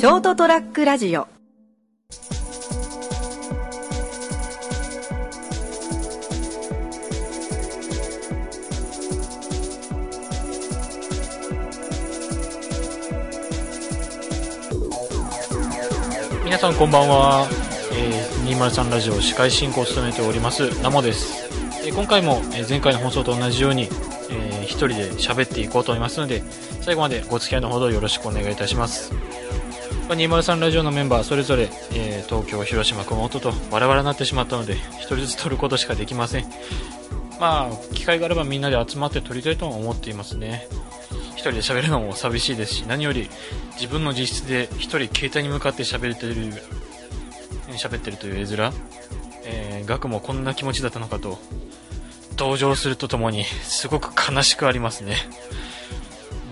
ショートトラックラジオ。皆さんこんばんは、えー、203ラジオ司会進行を務めております。ナモです、えー今回も、前回の放送と同じように、えー一人で喋っていこうと思いますので最後までご付き合いのほどよろしくお願いいたします。まあ203ラジオのメンバーそれぞれ、えー東京広島熊本とバラバラになってしまったので一人ずつ撮ることしかできません。まあ機会があればみんなで集まって撮りたいとは思っていますね。一人で喋るのも寂しいですし何より自分の実質で一人携帯に向かって喋ってる喋ってるという絵面、えー、ガクもこんな気持ちだったのかと同情するとともにすごく悲しくありますね。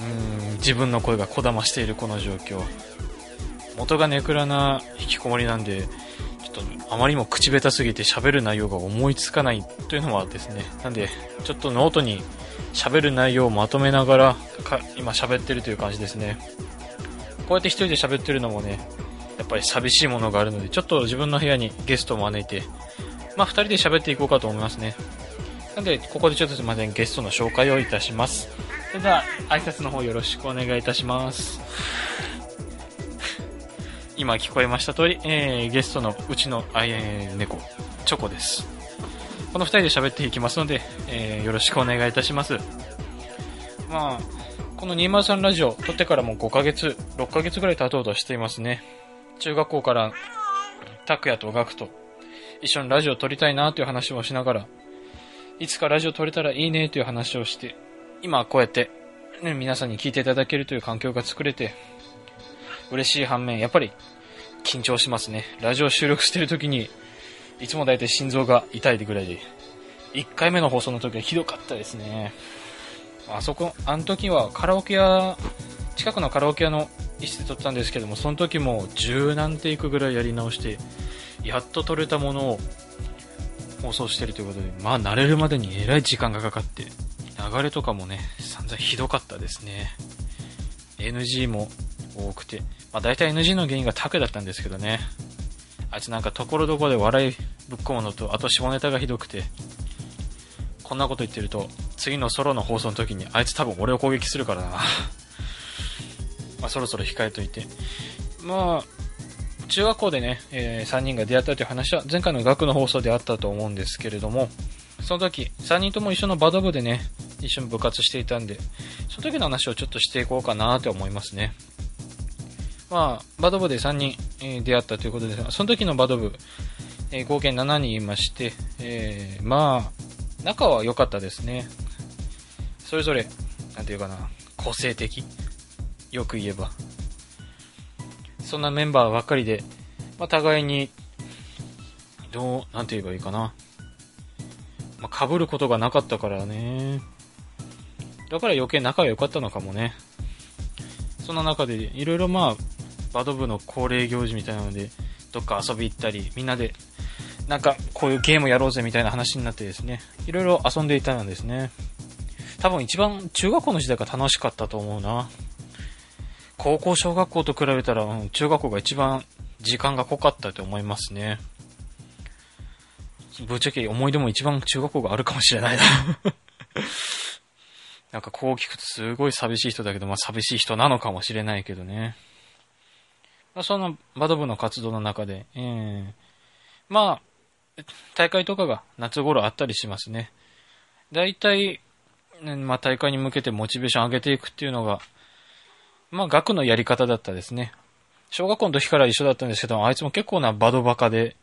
うん自分の声がこだましているこの状況。元がネクラな引きこもりなんでちょっとあまりにも口下手すぎて喋る内容が思いつかないというのはですねなんでちょっとノートに喋る内容をまとめながらか今喋ってるという感じですね。こうやって一人で喋ってるのもねやっぱり寂しいものがあるのでちょっと自分の部屋にゲストを招いてまあ二人で喋っていこうかと思いますね。なんでここでちょっとすいませんゲストの紹介をいたします。それでは挨拶の方よろしくお願いいたします。今聞こえました通り、えー、ゲストのうちの、えー、猫、チョコです。この二人で喋っていきますので、えー、よろしくお願いいたします。まあ、この203ラジオ撮ってからも5ヶ月、6ヶ月ぐらい経とうとしていますね。中学校から、拓也とガクと一緒にラジオ撮りたいなという話をしながら、いつかラジオ撮れたらいいねという話をして、今こうやって、ね、皆さんに聞いていただけるという環境が作れて、嬉しい反面、やっぱり緊張しますね。ラジオ収録してる時に、いつも大体心臓が痛いぐらいで、1回目の放送の時はひどかったですね。あそこ、あの時はカラオケ屋、近くのカラオケ屋の一室で撮ったんですけども、その時も十何テイクぐらいやり直して、やっと撮れたものを放送してるということで、まあ慣れるまでにえらい時間がかかって、流れとかもね、散々ひどかったですね。NG も多くて、まあ大体 NG の原因がタクだったんですけどね。あいつなんかところどころで笑いぶっ込むのと、あと下ネタがひどくて、こんなこと言ってると、次のソロの放送の時にあいつ多分俺を攻撃するからな。まあそろそろ控えといて。まあ、中学校でね、え3人が出会ったという話は前回の学の放送であったと思うんですけれども、その時、3人とも一緒のバド部でね、一緒に部活していたんで、その時の話をちょっとしていこうかなと思いますね。まあ、バド部で3人、えー出会ったということですが、その時のバド部、えー合計7人いまして、えーまあ、仲は良かったですね。それぞれ、なんていうかな、個性的。よく言えば。そんなメンバーばっかりで、まあ、互いに、どう、なんて言えばいいかな。まあ、被ることがなかったからね。だから余計仲が良かったのかもね。そんな中で、いろいろまあ、バド部の恒例行事みたいなので、どっか遊び行ったり、みんなで、なんか、こういうゲームやろうぜみたいな話になってですね、いろいろ遊んでいたんですね。多分一番中学校の時代が楽しかったと思うな。高校、小学校と比べたら、うん中学校が一番時間が濃かったと思いますね。ぶっちゃけ思い出も一番中学校があるかもしれないな。なんかこう聞くとすごい寂しい人だけど、まあ寂しい人なのかもしれないけどね。まあ、そのバド部の活動の中で、ええまあ、大会とかが夏頃あったりしますね。大体、まあ大会に向けてモチベーション上げていくっていうのが、まあ学のやり方だったですね。小学校の時から一緒だったんですけど、あいつも結構なバドバカで、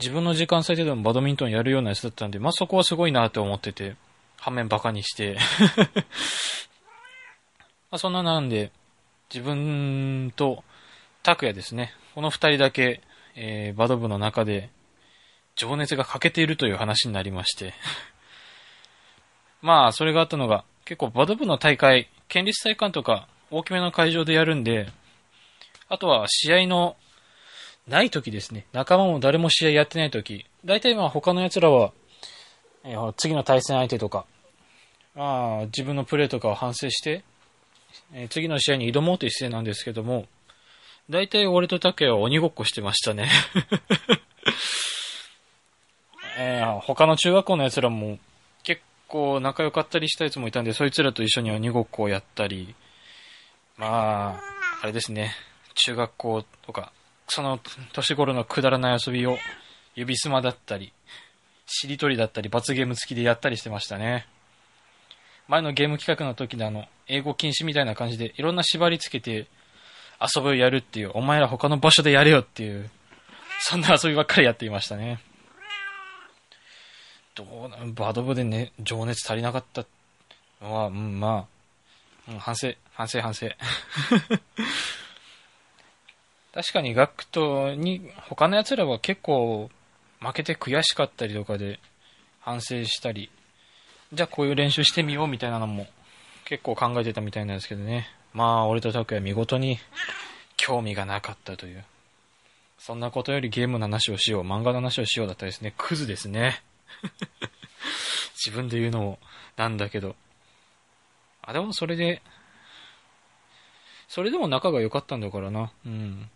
自分の時間最低でもバドミントンやるようなやつだったんで、まあそこはすごいなと思ってて、反面バカにして。まあそんななんで、自分と拓也ですね。この二人だけ、えー、バド部の中で、情熱が欠けているという話になりまして。まあ、それがあったのが、結構バド部の大会、県立体育館とか大きめの会場でやるんで、あとは試合のない時ですね。仲間も誰も試合やってない時。大体まあ他の奴らは、えー次の対戦相手とか、まあ自分のプレーとかを反省して、えー次の試合に挑もうという姿勢なんですけども、大体俺と竹は鬼ごっこしてましたね。えー、他の中学校の奴らも結構仲良かったりしたやつもいたんで、そいつらと一緒に鬼ごっこをやったり、まあ、あれですね、中学校とか、その年頃のくだらない遊びを指すまだったり、しりとりだったり、罰ゲーム付きでやったりしてましたね。前のゲーム企画の時であの、英語禁止みたいな感じで、いろんな縛りつけて遊びをやるっていう、お前ら他の場所でやれよっていう、そんな遊びばっかりやっていましたね。どうな、バド部でね、情熱足りなかったのは、うん、まあ、うん、反省、反省、反省。確かにガクトに、他の奴らは結構負けて悔しかったりとかで反省したり、じゃあこういう練習してみようみたいなのも結構考えてたみたいなんですけどね。まあ、俺と拓也見事に興味がなかったという。そんなことよりゲームの話をしよう、漫画の話をしようだったですね。クズですね。自分で言うのもなんだけど。あ、でもそれで、それでも仲が良かったんだからな。うん。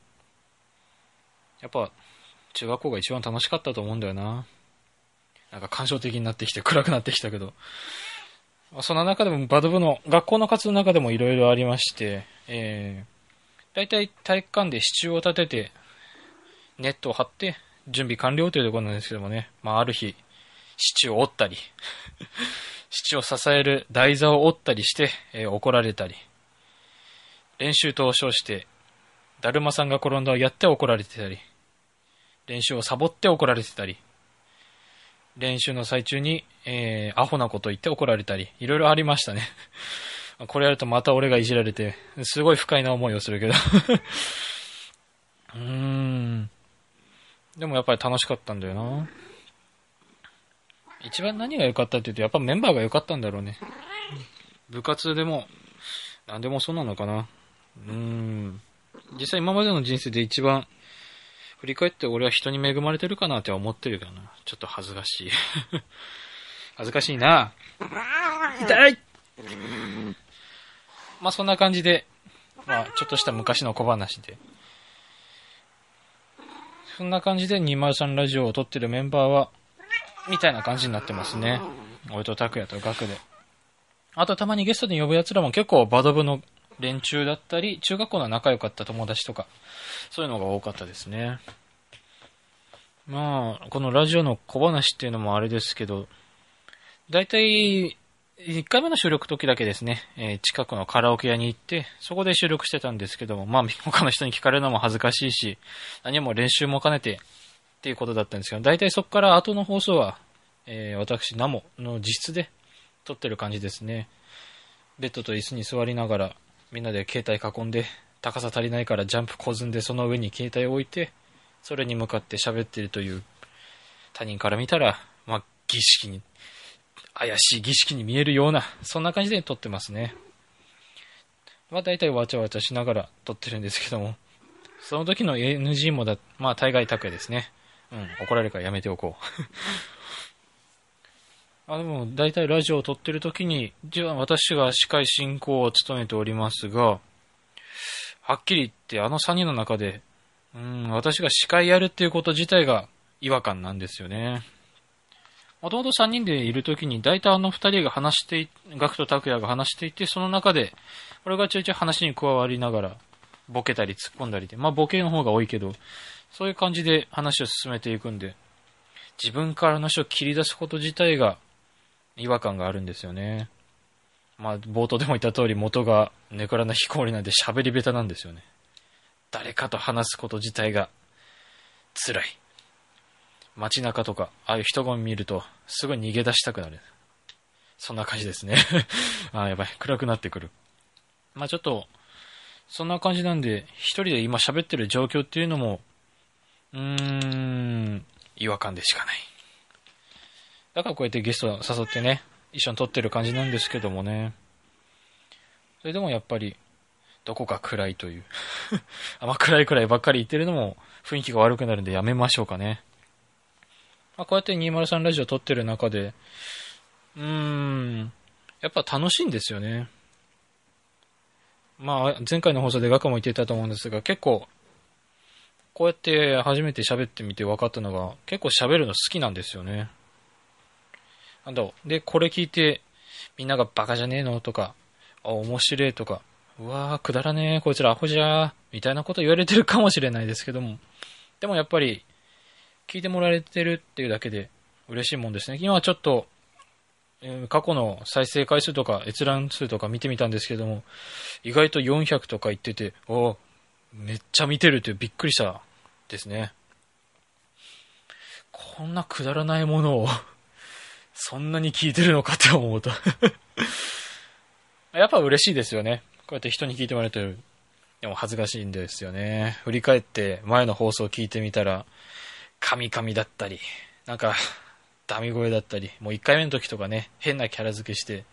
やっぱ、中学校が一番楽しかったと思うんだよな。なんか感傷的になってきて暗くなってきたけど。その中でもバド部の学校の活動の中でも色々ありまして、えー、大体体育館で支柱を立てて、ネットを張って準備完了というところなんですけどもね、まあある日、支柱を折ったり、支柱を支える台座を折ったりして、えー、怒られたり、練習と称して、だるまさんが転んだをやって怒られてたり、練習をサボって怒られてたり、練習の最中に、えー、アホなこと言って怒られたり、いろいろありましたね。これやるとまた俺がいじられて、すごい不快な思いをするけど うーん。でもやっぱり楽しかったんだよな。一番何が良かったって言うと、やっぱメンバーが良かったんだろうね。部活でも、何でもそうなのかな。うーん。実際今までの人生で一番振り返って俺は人に恵まれてるかなって思ってるけどな。ちょっと恥ずかしい。恥ずかしいな。痛いまあそんな感じで、まあちょっとした昔の小話で。そんな感じで203ラジオを撮ってるメンバーは、みたいな感じになってますね。俺と拓也とガクで。あとたまにゲストで呼ぶ奴らも結構バド部の連中だったり、中学校の仲良かった友達とか、そういうのが多かったですね。まあ、このラジオの小話っていうのもあれですけど、だいたい1回目の収録時だけですね、えー、近くのカラオケ屋に行って、そこで収録してたんですけども、まあ他の人に聞かれるのも恥ずかしいし、何も練習も兼ねてっていうことだったんですけど、だいたいそこから後の放送は、えー、私、ナモの自室で撮ってる感じですね。ベッドと椅子に座りながら、みんなで携帯囲んで、高さ足りないからジャンプこずんでその上に携帯を置いて、それに向かって喋ってるという、他人から見たら、まあ、儀式に、怪しい儀式に見えるような、そんな感じで撮ってますね。まあ大体わちゃわちゃしながら撮ってるんですけども、その時の NG もだ、まあ大概拓也ですね。うん、怒られるからやめておこう。あ、でも、大体ラジオを撮ってる時に、じゃあ私が司会進行を務めておりますが、はっきり言ってあの3人の中で、うん、私が司会やるっていうこと自体が違和感なんですよね。もともと3人でいる時に、大体あの2人が話してい、ガクと拓也が話していて、その中で、俺がちょいちょい話に加わりながら、ボケたり突っ込んだりで、まあボケの方が多いけど、そういう感じで話を進めていくんで、自分からの話を切り出すこと自体が違和感があるんですよね。まあ、冒頭でも言った通り元がネクラな非行なんで喋り下手なんですよね。誰かと話すこと自体が辛い。街中とか、ああいう人混み見ると、すぐ逃げ出したくなる。そんな感じですね。ああ、やばい。暗くなってくる。まあちょっと、そんな感じなんで、一人で今喋ってる状況っていうのも、うーん、違和感でしかない。だからこうやってゲスト誘ってね、一緒に撮ってる感じなんですけどもね。それでもやっぱり、どこか暗いという あ。ま、暗い暗いばっかり言ってるのも雰囲気が悪くなるんでやめましょうかね。まあ、こうやって203ラジオ撮ってる中で、うーん、やっぱ楽しいんですよね。まあ、前回の放送でガクも言ってたと思うんですが、結構こうやって初めて喋ってみて分かったのが、結構喋るの好きなんですよね。なんだろうで、これ聞いて、みんながバカじゃねえの？とか、あ、面白えとか、うわー、くだらねえ、こいつらアホじゃー、みたいなこと言われてるかもしれないですけども、でもやっぱり、聞いてもらえてるっていうだけで嬉しいもんですね。今はちょっと、えー、過去の再生回数とか閲覧数とか見てみたんですけども、意外と400とか言ってて、おめっちゃ見てるってびっくりしたですね。こんなくだらないものをそんなに聞いてるのかって思うと やっぱ嬉しいですよね。こうやって人に聞いてもらえてる。でも恥ずかしいんですよね。振り返って前の放送を聞いてみたら、カミカミだったり、なんか、ダミ声だったり、もう1回目の時とかね、変なキャラ付けして、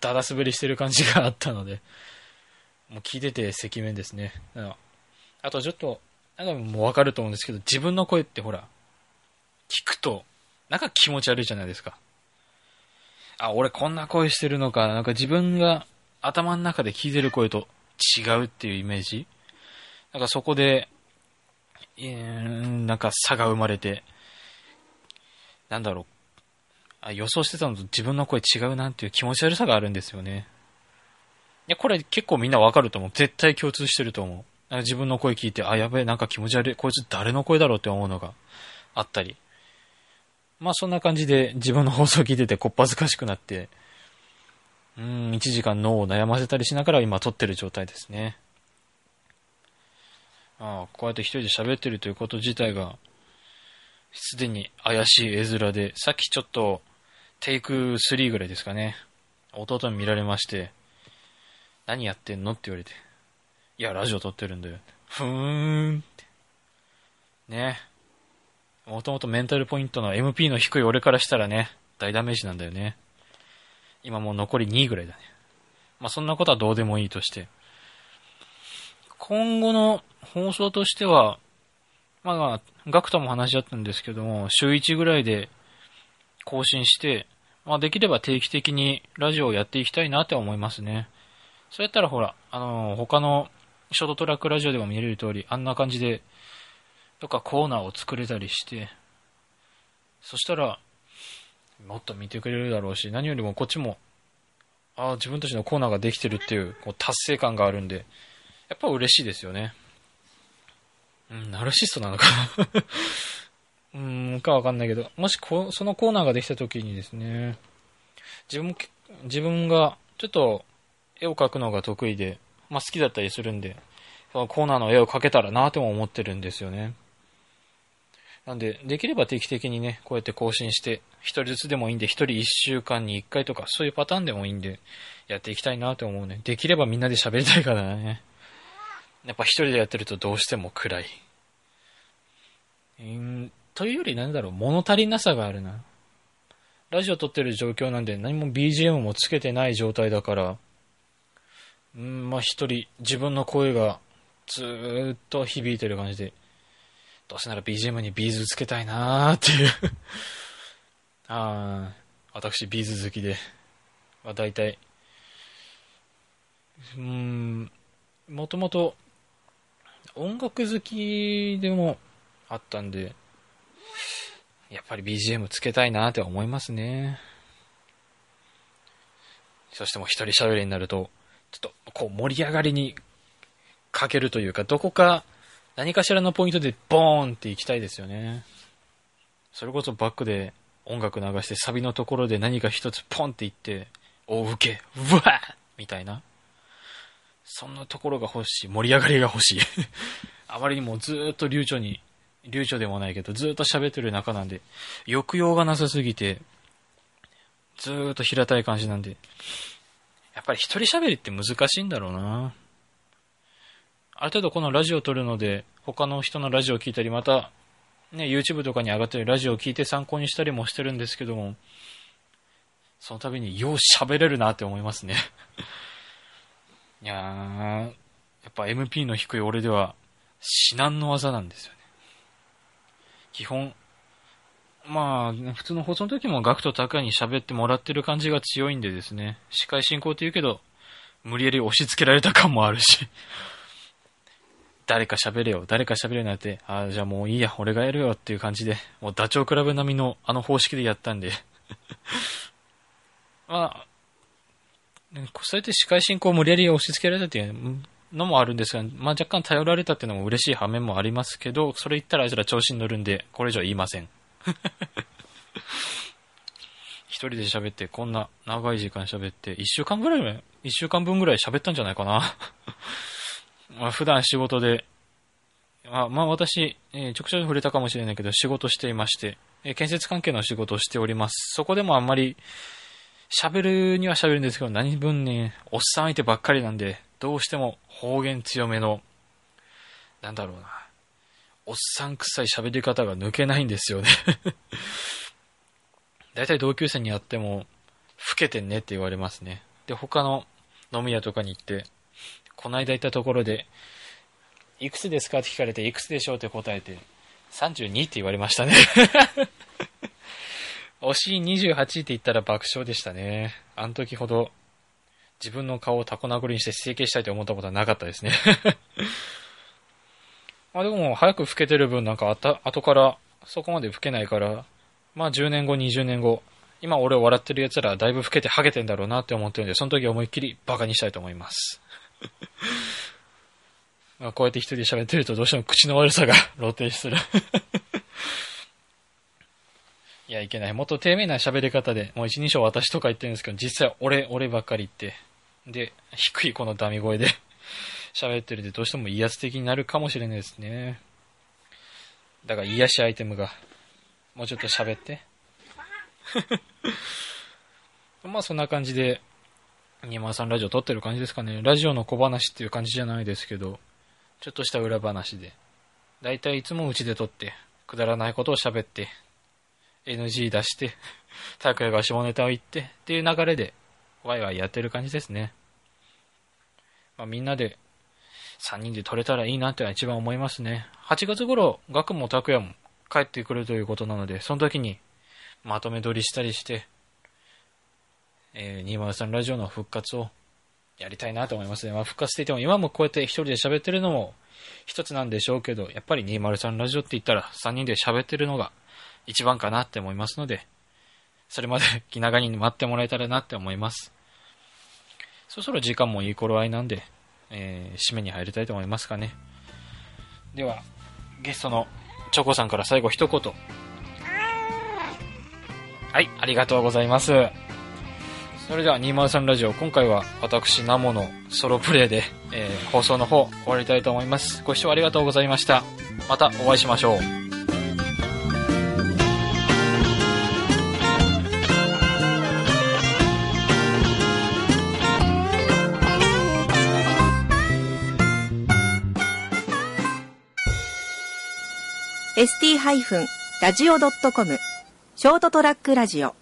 ダダ滑りしてる感じがあったので、もう聞いてて赤面ですね。あとちょっと、なんかもうわかると思うんですけど、自分の声ってほら、聞くと、なんか気持ち悪いじゃないですか。あ、俺こんな声してるのか、なんか自分が頭の中で聞いてる声と違うっていうイメージなんかそこで、えー、なんか差が生まれて、なんだろう、あ予想してたのと自分の声違うなっていう気持ち悪さがあるんですよね。いや、これ結構みんなわかると思う。絶対共通してると思う。自分の声聞いて、あ、やべえ、なんか気持ち悪い。こいつ誰の声だろうって思うのがあったり。まあそんな感じで自分の放送聞いててこっぱずかしくなって、うん、1時間脳を悩ませたりしながら今撮ってる状態ですね。ああ、こうやって一人で喋ってるということ自体が、すでに怪しい絵面で、さっきちょっと、テイク3ぐらいですかね。弟に見られまして、何やってんのって言われて、いや、ラジオ撮ってるんだよ。ふーんって。ね。もともとメンタルポイントの MP の低い俺からしたらね、大ダメージなんだよね。今もう残り2ぐらいだね。まあそんなことはどうでもいいとして。今後の放送としては、まあ、ガクとも話し合ったんですけども、週1ぐらいで更新して、まあできれば定期的にラジオをやっていきたいなって思いますね。そうやったらほら、あの、他のショートトラックラジオでも見れる通り、あんな感じで、とかコーナーを作れたりして、そしたら、もっと見てくれるだろうし、何よりもこっちも、ああ、自分たちのコーナーができてるっていうこう達成感があるんで、やっぱ嬉しいですよね。うん、ナルシストなのかな うん、かわかんないけど、もしこそのコーナーができた時にですね、自分自分がちょっと絵を描くのが得意で、まあ好きだったりするんで、そのコーナーの絵を描けたらなとも思ってるんですよね。なんで、できれば定期的にね、こうやって更新して、一人ずつでもいいんで、一人一週間に一回とか、そういうパターンでもいいんで、やっていきたいなと思うね。できればみんなで喋りたいからね。やっぱ一人でやってるとどうしても暗い。んというよりなんだろう、物足りなさがあるな。ラジオ撮ってる状況なんで何も BGM もつけてない状態だから、うん、まあ一人自分の声がずーっと響いてる感じで、どうせなら BGM にビーズつけたいなーっていう。ああ、私 B'z 好きで、まあ大体、うん、もともと音楽好きでもあったんで、やっぱり BGM つけたいなーって思いますね。そしてもう一人喋りになると、ちょっとこう盛り上がりにかけるというか、どこか何かしらのポイントでボーンって行きたいですよね。それこそバックで音楽流してサビのところで何か一つポンって言って、大受け、うわーみたいな。そんなところが欲しい。盛り上がりが欲しい。あまりにもずっと流暢に流暢でもないけど、ずっと喋ってる中なんで、抑揚がなさすぎて、ずっと平たい感じなんで、やっぱり一人喋りって難しいんだろうなある程度このラジオを撮るので、他の人のラジオを聞いたり、また、ね、YouTube とかに上がってるラジオを聞いて参考にしたりもしてるんですけども、その度によう喋れるなって思いますね。いやー、やっぱ MP の低い俺では至難の技なんですよね。基本、まあ、普通の放送の時もガクとタカに喋ってもらってる感じが強いんでですね、司会進行って言うけど、無理やり押し付けられた感もあるし、誰か喋れよ、誰か喋れよなんて、ああ、じゃあもういいや、俺がやるよっていう感じで、もうダチョウ倶楽部並みのあの方式でやったんで まあ、そうやって司会進行を無理やり押し付けられたっていうのもあるんですが、まあ若干頼られたっていうのも嬉しい反面もありますけど、それ言ったらあいつら調子に乗るんで、これ以上言いません。一人で喋って、こんな長い時間喋って、一週間ぐらい、一週間分ぐらい喋ったんじゃないかな。まあ普段仕事で、まあ、まあ私、えー、ちょくちょく触れたかもしれないけど、仕事していまして、えー、建設関係の仕事をしております。そこでもあんまり、喋るには喋るんですけど、何分ね、おっさん相手ばっかりなんで、どうしても方言強めの、なんだろうな、おっさん臭い喋り方が抜けないんですよね 大体同級生に会っても、老けてんねって言われますね。で、他の飲み屋とかに行って、こないだ行ったところで、いくつですか？って聞かれて、いくつでしょう？って答えて、32って言われましたね 惜しい28って言ったら爆笑でしたね。あの時ほど自分の顔をタコ殴りにして整形したいと思ったことはなかったですねま あでも早く老けてる分なんかあた後からそこまで老けないから、まあ10年後、20年後、今俺を笑ってる奴らはだいぶ老けてハゲてんだろうなって思ってるんで、その時思いっきりバカにしたいと思います。まあこうやって一人で喋ってるとどうしても口の悪さが露呈する いや、いけない。もっと丁寧な喋り方で、もう一人称私とか言ってるんですけど、実際俺、俺ばっかり言って、で、低いこのダミ声で 喋ってるで、どうしても威圧的になるかもしれないですね。だから癒しアイテムが、もうちょっと喋って。まあそんな感じで、さんラジオ撮ってる感じですかね。ラジオの小話っていう感じじゃないですけど、ちょっとした裏話で。だいたいいつもうちで撮って、くだらないことを喋って、NG 出して、拓也が下ネタを言って、っていう流れで、ワイワイやってる感じですね。まあ、みんなで、3人で撮れたらいいなっては一番思いますね。8月頃、ガクも拓也も帰ってくるということなので、その時に、まとめ撮りしたりして、えー、203ラジオの復活をやりたいなと思いますね。まあ、復活していても、今もこうやって一人で喋ってるのも一つなんでしょうけど、やっぱり203ラジオって言ったら3人で喋ってるのが一番かなって思いますので、それまで気長に待ってもらえたらなって思います。そろそろ時間もいい頃合いなんで、えー、締めに入りたいと思いますかね。では、ゲストのチョコさんから最後一言。はい、ありがとうございます。それでは203ラジオ、今回は私、ナモのソロプレイで、えー、放送の方終わりたいと思います。ご視聴ありがとうございました。またお会いしましょう。st-radio.com ショートトラックラジオ